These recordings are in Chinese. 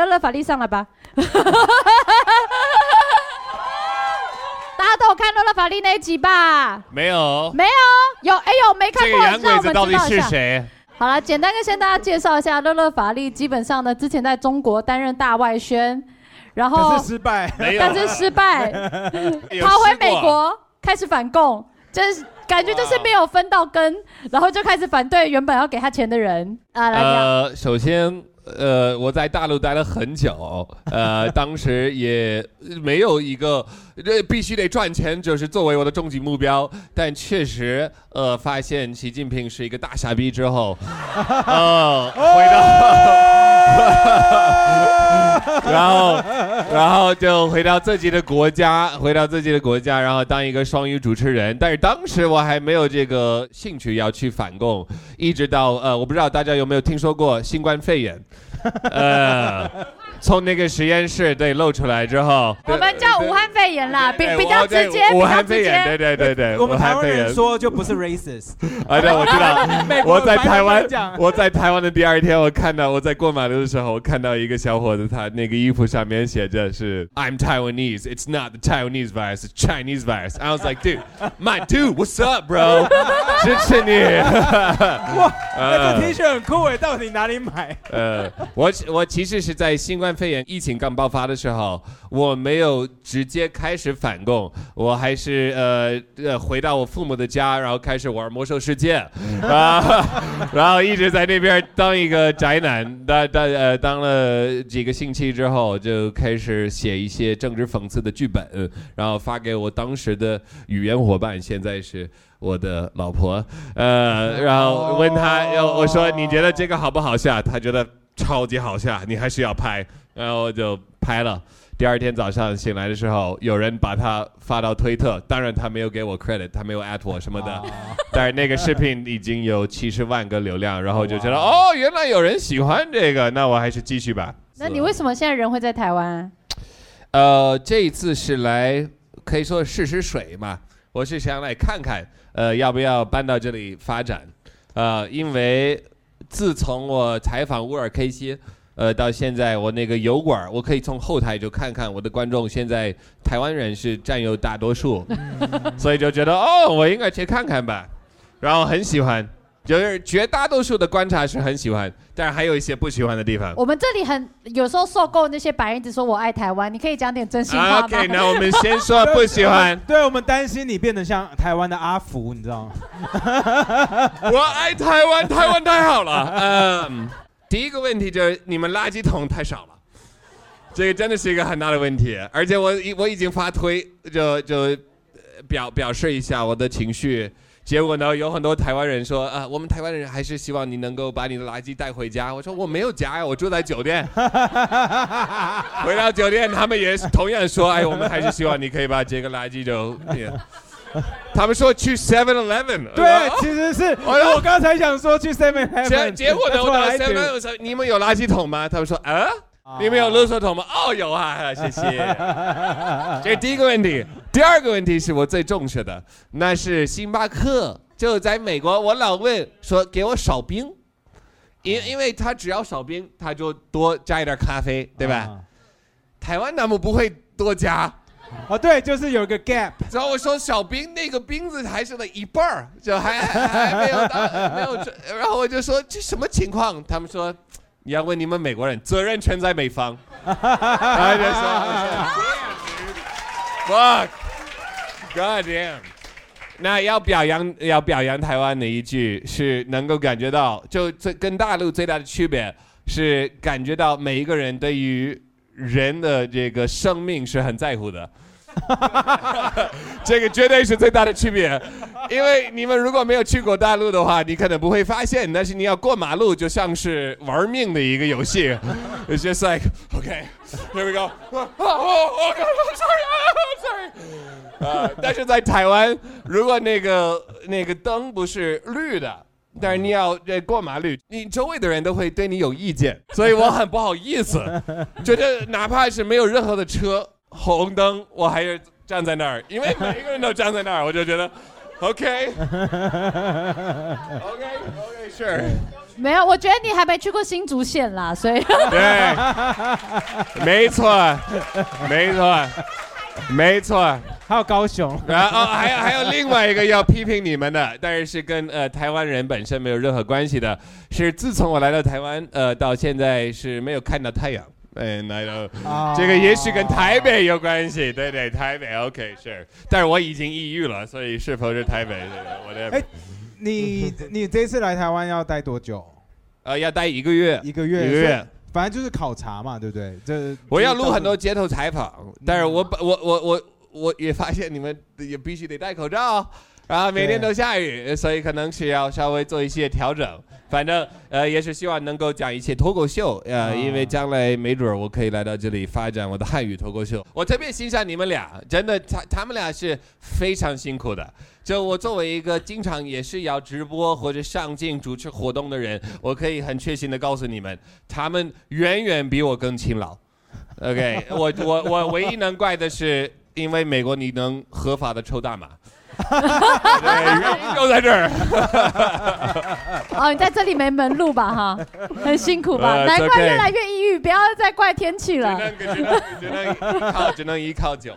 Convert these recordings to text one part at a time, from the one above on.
乐乐法力上来吧。大家都有看乐乐法力那一集吧？没有。没有，有哎呦，没看过，这个洋鬼让我们子到底知道一下。是谁？好了，简单跟先大家介绍一下乐乐法力。基本上呢，之前在中国担任大外宣，然后是失败，但是失败，有逃回美国开始反共，就是感觉就是没有分到根，然后就开始反对原本要给他钱的人啊。呃，首先，呃，我在大陆待了很久，呃，当时也没有一个这必须得赚钱，就是作为我的终极目标。但确实，呃，发现习近平是一个大傻逼之后，呃，回到，然后，然后就回到自己的国家，回到自己的国家，然后当一个双语主持人。但是当时我还没有这个兴趣要去反共，一直到呃，我不知道大家有没有听说过新冠肺炎，呃，从那个实验室对露出来之后，我们叫武汉肺炎啦，比比较直接，武比较直汉肺炎，对。对对对，我们台湾武汉肺炎人说就不是 racist，啊，对，我知道。我在台湾我在台湾的第二天，我看到我在过马路的时候，我看到一个小伙子，他那个衣服上面写着是 "I'm Taiwanese, it's not the Taiwanese virus, it's Chinese virus." I was like, "Dude, my dude, what's up, bro?" 支持你。哇，那这呃 T 恤很酷诶，到底哪里买？呃，我我其实是在新冠肺炎疫情刚爆发的时候，我没有直接开始反共，我还是呃呃回到我父母的家，然后开始玩魔兽世界，啊，然后一直在那边当一个宅男，当当呃当了几个星期之后，就开始写一些政治讽刺的剧本，然后发给我当时的语言伙伴，现在是。我的老婆，呃，然后问他，哦我说你觉得这个好不好笑？他觉得超级好笑，你还是要拍，然后我就拍了。第二天早上醒来的时候，有人把它发到推特，当然他没有给我 credit，他没有 at 我什么的，但是那个视频已经有七十万个流量，然后就觉得哦，原来有人喜欢这个，那我还是继续吧。那你为什么现在人会在台湾啊？呃，这一次是来可以说试试水嘛，我是想来看看，呃，要不要搬到这里发展，呃，因为自从我采访乌尔 K 西，呃，到现在我那个油管，我可以从后台就看看我的观众现在台湾人是占有大多数，所以就觉得哦，我应该去看看吧，然后很喜欢。就是绝大多数的观察是很喜欢，但是还有一些不喜欢的地方。我们这里很有时候受够那些白人只说我爱台湾，你可以讲点真心话吗 OK，那我们先说不喜欢。对我们担心你变得像台湾的阿福，你知道吗？我爱台湾，台湾太好了。嗯，第一个问题就是你们垃圾桶太少了，这个真的是一个很大的问题。而且我已我已经发推，就就呃表表示一下我的情绪。结果呢，有很多台湾人说啊，我们台湾人还是希望你能够把你的垃圾带回家。我说我没有家呀，我住在酒店。回到酒店，他们也是同样说，哎，我们还是希望你可以把这个垃圾就。他们说去 Seven Eleven，对，其实是哎呦我刚才想说去 Seven 结 Heaven，结果呢，我到 Seven Eleven 说你们有垃圾桶吗？他们说啊，你们有垃圾桶吗？哦，有啊，谢谢。这是第一个问题。第二个问题是我最重视的，那是星巴克。就在美国，我老问说给我少冰，因因为他只要少冰，他就多加一点咖啡，对吧？啊？台湾他们不会多加。哦，对，就是有个 gap，然后我说小冰那个冰子还剩了一半儿，就还还还没有到没有，然后我就说这什么情况？他们说你要问你们美国人，责任全在美方。然后就说 fuck god damn。那要表扬要表扬台湾的一句是能够感觉到，就这跟大陆最大的区别是感觉到每一个人对于人的这个生命是很在乎的。哈哈哈这个绝对是最大的区别，因为你们如果没有去过大陆的话，你可能不会发现，但是你要过马路就像是玩命的一个游戏。It's just like OK, here we go. Oh, oh, oh, sorry, sorry. 啊，但是在台湾，如果那个那个灯不是绿的。但是你要这过马路，你周围的人都会对你有意见，所以我很不好意思，觉得哪怕是没有任何的车，红灯我还是站在那儿，因为每一个人都站在那儿，我就觉得，OK，OK，OK，Sure，没有，我觉得你还没去过新竹县啦，所以对，没错，没错，没错。还有高雄，然后、哦、还有还有另外一个要批评你们的，但是是跟呃台湾人本身没有任何关系的，是自从我来到台湾呃到现在是没有看到太阳。哎，来到啊。这个也许跟台北有关系，对对，台北。OK 是，但是我已经抑郁了，所以是否是台北？我的哎你你这次来台湾要待多久？呃要待一个月，一个月，一个月，反正就是考察嘛，对不对？这我要录很多街头采访，但是我我我我我也发现你们也必须得戴口罩，然后每天都下雨，所以可能是要稍微做一些调整。反正呃也是希望能够讲一些脱口秀，呃，啊因为将来没准儿我可以来到这里发展我的汉语脱口秀。我特别欣赏你们俩，真的，他他们俩是非常辛苦的。就我作为一个经常也是要直播或者上镜主持活动的人，我可以很确信的告诉你们，他们远远比我更勤劳。OK，我我我唯一能怪的是，因为美国你能合法的抽大麻，对，原因就在这儿。哦，你在这里没门路吧？哈，很辛苦吧？呃难怪越来越抑郁，不要再怪天气只了。能只能只能依靠只能依靠酒。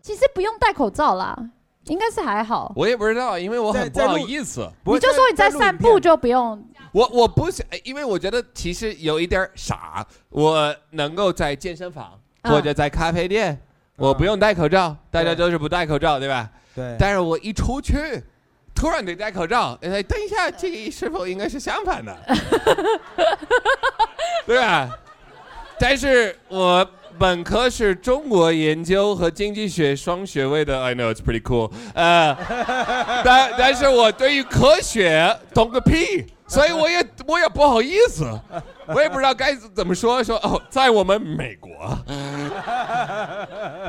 其实不用戴口罩啦，应该是还好。我也不知道，因为我很不好意思。你就说你在散步就不用。我我不想，因为我觉得其实有一点傻。我能够在健身房啊或者在咖啡店，我不用戴口罩，大家对都是不戴口罩，对吧？对，但是我一出去，突然得戴口罩，哎，等一下，这个是否应该是相反的？对吧？但是我本科是中国研究和经济学双学位的，I know it's pretty cool，呃，但但是我对于科学懂个屁，所以我也我也不好意思，我也不知道该怎么说，说哦，在我们美国。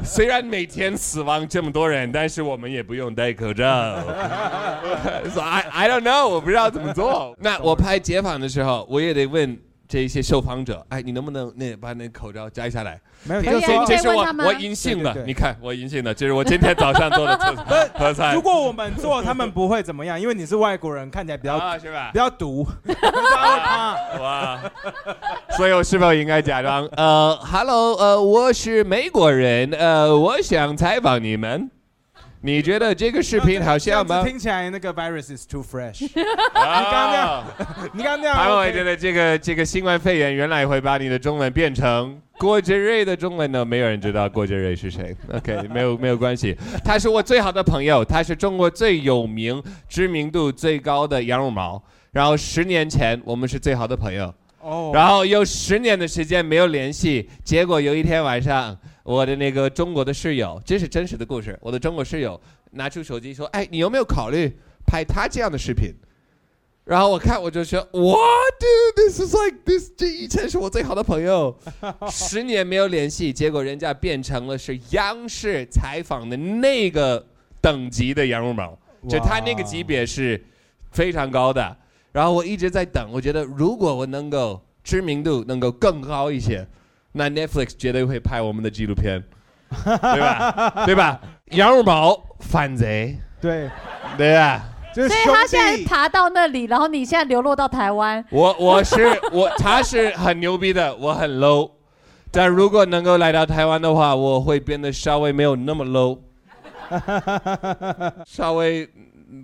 虽然每天死亡这么多人，但是我们也不用戴口罩。so I I don't know，我不知道怎么做。那我拍街访的时候，我也得问这一些受访者，哎，你能不能那把那口罩摘下来？没有，这这是我我阴性的你看我阴性的，这是我今天早上做的测核菜如。果我们做，他们不会怎么样，因为你是外国人，看起来比较 啊，是吧比？较毒，大家会怕。哇！所以我是否应该假装？呃，Hello，呃，我是美国人，呃，我想采访你们。你觉得这个视频好笑吗？听起来那个 virus is too fresh。啊，你刚刚那样，他们会 OK 觉得这个这个新冠肺炎原来会把你的中文变成郭杰瑞的中文呢？没有人知道郭杰瑞是谁。OK，没有没有关系，他是我最好的朋友，他是中国最有名、知名度最高的羊绒毛。然后十年前我们是最好的朋友，哦，然后有十年的时间没有联系，结果有一天晚上，我的那个中国的室友，这是真实的故事，我的中国室友拿出手机说：“哎，你有没有考虑拍他这样的视频？”然后我看我就说：“What, dude? This is like this，这以前是我最好的朋友，十年没有联系，结果人家变成了是央视采访的那个等级的羊绒毛，就他那个级别是非常高的。然后我一直在等，我觉得如果我能够知名度能够更高一些，那 Netflix 绝对会拍我们的纪录片，对吧？对吧？羊绒毛反贼，对，对吧？就是兄所以他现在，爬到那里，然后你现在流落到台湾，我我是 我，他是很牛逼的，我很 low。但如果能够来到台湾的话，我会变得稍微没有那么 low，稍微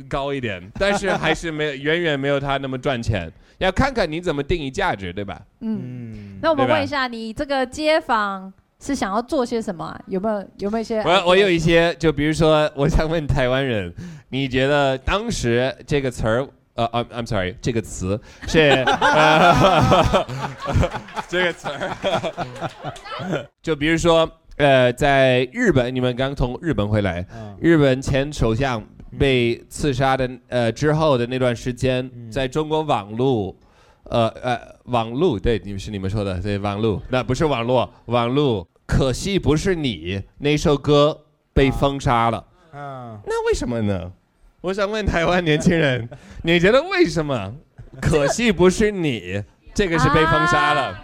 高一点，但是还是没有远远没有他那么赚钱。要看看你怎么定义价值，对吧？嗯。嗯，那我们问一下，你这个街坊是想要做些什么啊？有没有有没有一些？我我有一些，就比如说，我想问台湾人，你觉得当时这个词儿，呃，I'm I'm sorry，这个词是 呃，这个词儿，就比如说，呃，在日本，你们刚从日本回来，嗯日本前首相被刺杀的呃之后的那段时间，嗯在中国网络，呃呃网络对，你们是你们说的对网络，那不是网络，网络，可惜不是你那首歌被封杀了，嗯，那为什么呢？我想问台湾年轻人，你觉得为什么？可惜不是你，这个是被封杀了。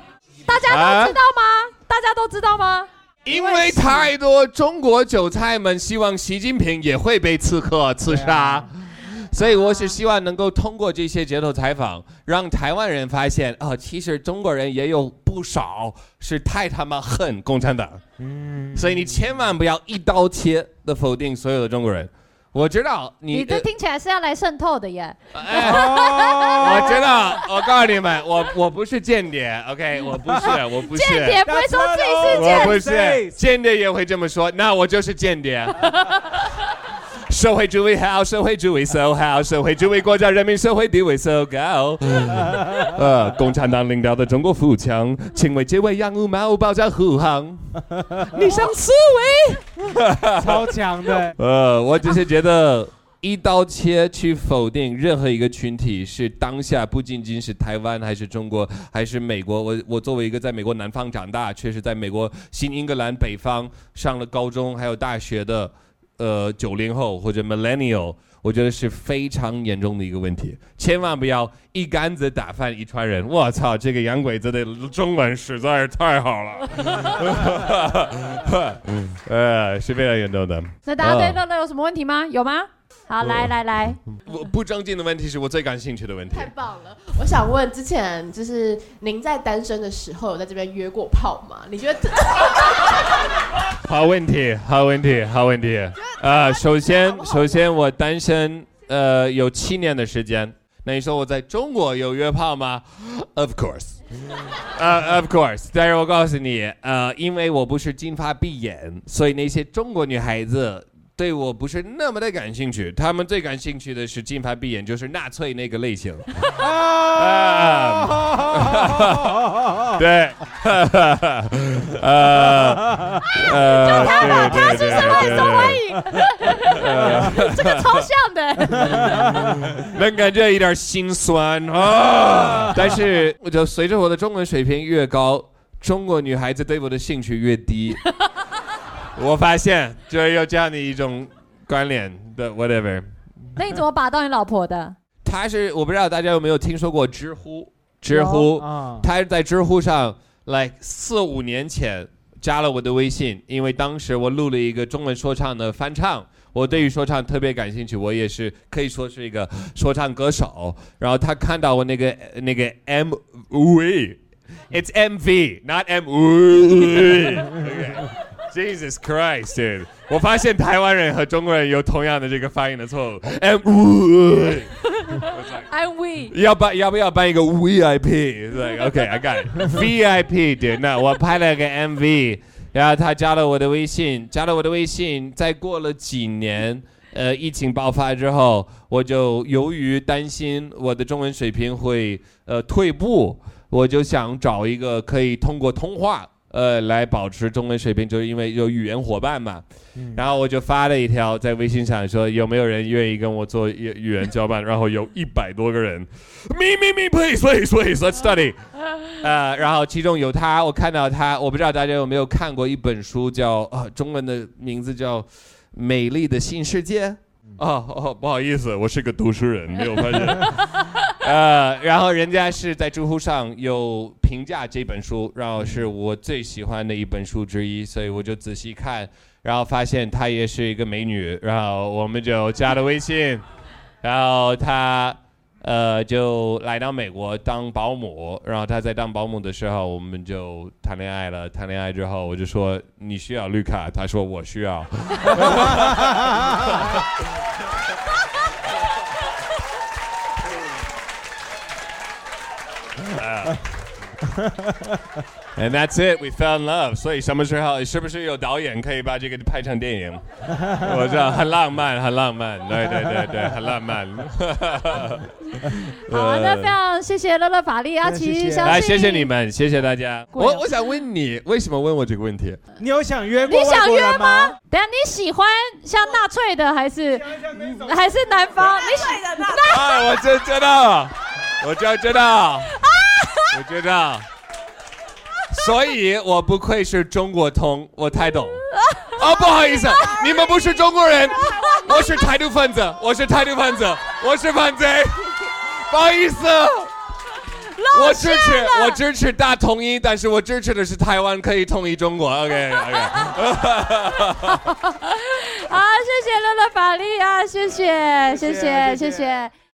大家都知道吗？大家都知道吗？因为太多中国韭菜们希望习近平也会被刺客刺杀，所以我是希望能够通过这些街头采访，让台湾人发现，哦，其实中国人也有不少是太他妈恨共产党。嗯，所以你千万不要一刀切的否定所有的中国人。我知道你，你这听起来是要来渗透的耶。我知道，我告诉你们，我我不是间谍，OK，我不是，我不是。间谍不会说自己是我间不是间谍也会这么说，那我就是间谍。社会主义好，社会主义 so 好，社会主义国家人民社会地位 so 高。呃，共产党领导的中国富强，请为这位洋务毛保驾护航。你想思维？超强的，呃，我只是觉得一刀切去否定任何一个群体是当下不仅仅是台湾，还是中国，还是美国。我我作为一个在美国南方长大，确实在美国新英格兰北方上了高中还有大学的，呃，九零后或者 millennial。我觉得是非常严重的一个问题，千万不要一竿子打翻一船人。我操，这个洋鬼子的中文实在是太好了，呃，是非常严重的。那大家对哦乐乐有什么问题吗？有吗？好，来来来，不不正经的问题是我最感兴趣的问题太。棒了！我想问，之前就是您在单身的时候有在这边约过炮吗？你觉得这好问题，好问题，好问题。啊、首先，首先我单身呃有七年的时间。那你说我在中国有约炮吗？Of course，呃、o f course。但是我告诉你，呃，因为我不是金发碧眼，所以那些中国女孩子。对我不是那么的感兴趣，他们最感兴趣的是金发碧眼，就是纳粹那个类型。啊，对，呃 呃，对对对对受欢对，迎，这个超像的。能感觉一点心酸啊。但是，我就随着我的中文水平越高，中国女孩子对我的兴趣越低。我发现就是有这样的一种关联的 whatever。那你怎么把到你老婆的？他是我不知道大家有没有听说过知乎，知乎。啊，他在知乎上，like 四五年前加了我的微信，因为当时我录了一个中文说唱的翻唱，我对于说唱特别感兴趣，我也是可以说是一个说唱歌手。然后他看到我那个那个 MV，it's MV，not MV。Jesus Christ, dude！我发现台湾人和中国人有同样的这个发音的错误。I'm we。要办要不要办一个 VIP？like OK，I、got it。VIP 对，那我拍了个 MV，然后他加了我的微信，加了我的微信。再过了几年，呃，疫情爆发之后，我就由于担心我的中文水平会呃退步，我就想找一个可以通过通话。呃，来保持中文水平，就是因为有语言伙伴嘛。然后我就发了一条在微信上说，有没有人愿意跟我做语语言交换？然后有一百多个人，me me me please please please let's study。呃，然后其中有他，我看到他，我不知道大家有没有看过一本书叫，呃中文的名字叫《美丽的新世界》。哦哦，不好意思，我是个读书人，没有发现。呃，然后人家是在知乎上有评价这本书，然后是我最喜欢的一本书之一，所以我就仔细看，然后发现她也是一个美女，然后我们就加了微信，然后她呃就来到美国当保姆，然后她在当保姆的时候，我们就谈恋爱了。谈恋爱之后，我就说你需要绿卡，她说我需要。And that's it, we fell in love. 所以什么时候是不是有导演可以把这个拍成电影？我知道很浪漫，很浪漫，对对对对，很浪漫。好啊，那非常谢谢乐乐法力阿奇，来，谢谢你。们，谢谢大家。我我想问你，为什么问我这个问题？你有想约过你想约吗？等下你喜欢像纳粹的还是还是南方？你喜啊，我真知道，我就知道，我觉得。所以我不愧是中国通，我太懂。哦，不好意思，你们不是中国人，我是台独分子，我是台独分子，我是反贼，不好意思。我支持，我支持大统一，但是我支持的是台湾可以统一中国。OK OK。好，谢谢乐乐法力啊，谢谢，谢谢，谢谢。